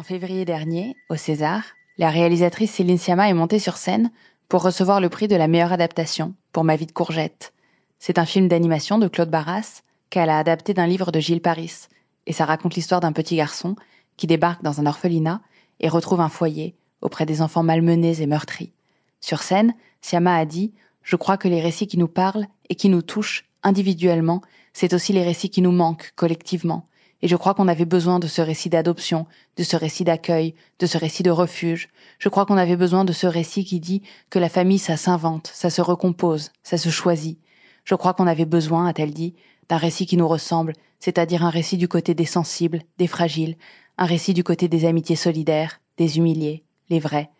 En février dernier, au César, la réalisatrice Céline Sciamma est montée sur scène pour recevoir le prix de la meilleure adaptation pour Ma vie de courgette. C'est un film d'animation de Claude Barras qu'elle a adapté d'un livre de Gilles Paris, et ça raconte l'histoire d'un petit garçon qui débarque dans un orphelinat et retrouve un foyer auprès des enfants malmenés et meurtris. Sur scène, Siama a dit Je crois que les récits qui nous parlent et qui nous touchent individuellement, c'est aussi les récits qui nous manquent collectivement. Et je crois qu'on avait besoin de ce récit d'adoption, de ce récit d'accueil, de ce récit de refuge. Je crois qu'on avait besoin de ce récit qui dit que la famille, ça s'invente, ça se recompose, ça se choisit. Je crois qu'on avait besoin, a-t-elle dit, d'un récit qui nous ressemble, c'est-à-dire un récit du côté des sensibles, des fragiles, un récit du côté des amitiés solidaires, des humiliés, les vrais.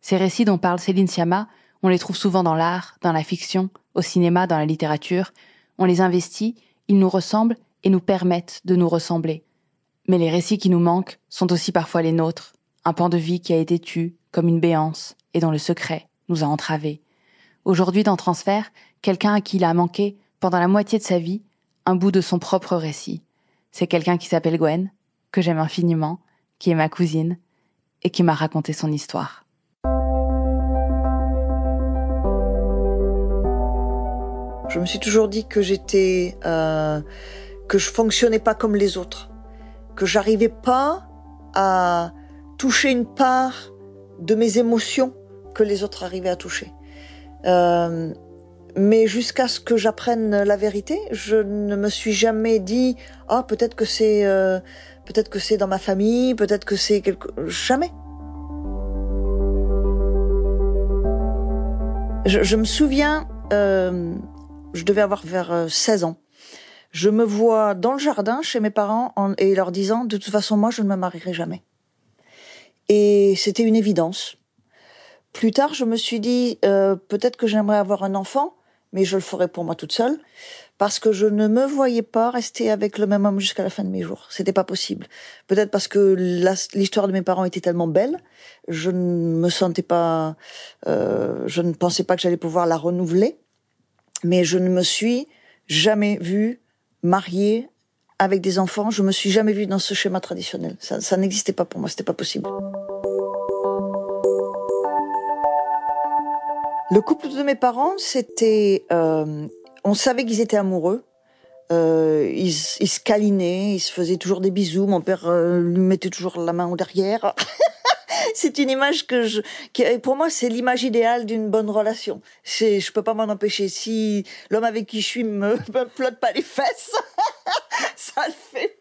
Ces récits dont parle Céline Sciamma, on les trouve souvent dans l'art, dans la fiction, au cinéma, dans la littérature. On les investit, ils nous ressemblent et nous permettent de nous ressembler. Mais les récits qui nous manquent sont aussi parfois les nôtres, un pan de vie qui a été tu, comme une béance, et dont le secret nous a entravés. Aujourd'hui, dans Transfert, quelqu'un à qui il a manqué, pendant la moitié de sa vie, un bout de son propre récit. C'est quelqu'un qui s'appelle Gwen, que j'aime infiniment, qui est ma cousine, et qui m'a raconté son histoire. Je me suis toujours dit que j'étais, euh, que je fonctionnais pas comme les autres, que j'arrivais pas à toucher une part de mes émotions que les autres arrivaient à toucher. Euh, mais jusqu'à ce que j'apprenne la vérité, je ne me suis jamais dit ah peut-être que c'est euh, peut-être que c'est dans ma famille, peut-être que c'est quelque jamais. Je, je me souviens euh, je devais avoir vers 16 euh, ans. Je me vois dans le jardin chez mes parents et leur disant de toute façon moi je ne me marierai jamais. Et c'était une évidence. Plus tard, je me suis dit euh, peut-être que j'aimerais avoir un enfant, mais je le ferai pour moi toute seule parce que je ne me voyais pas rester avec le même homme jusqu'à la fin de mes jours. C'était pas possible. Peut-être parce que l'histoire de mes parents était tellement belle, je ne me sentais pas, euh, je ne pensais pas que j'allais pouvoir la renouveler mais je ne me suis jamais vue mariée avec des enfants. Je me suis jamais vue dans ce schéma traditionnel. Ça, n'existait pas pour moi, c'était pas possible. Le couple de mes parents, c'était, euh, on savait qu'ils étaient amoureux. Euh, ils, ils, se câlinaient, ils se faisaient toujours des bisous. Mon père euh, lui mettait toujours la main au derrière. c'est une image que je, pour moi, c'est l'image idéale d'une bonne relation. C'est, je peux pas m'en empêcher. Si l'homme avec qui je suis me, me plotte pas les fesses, ça le fait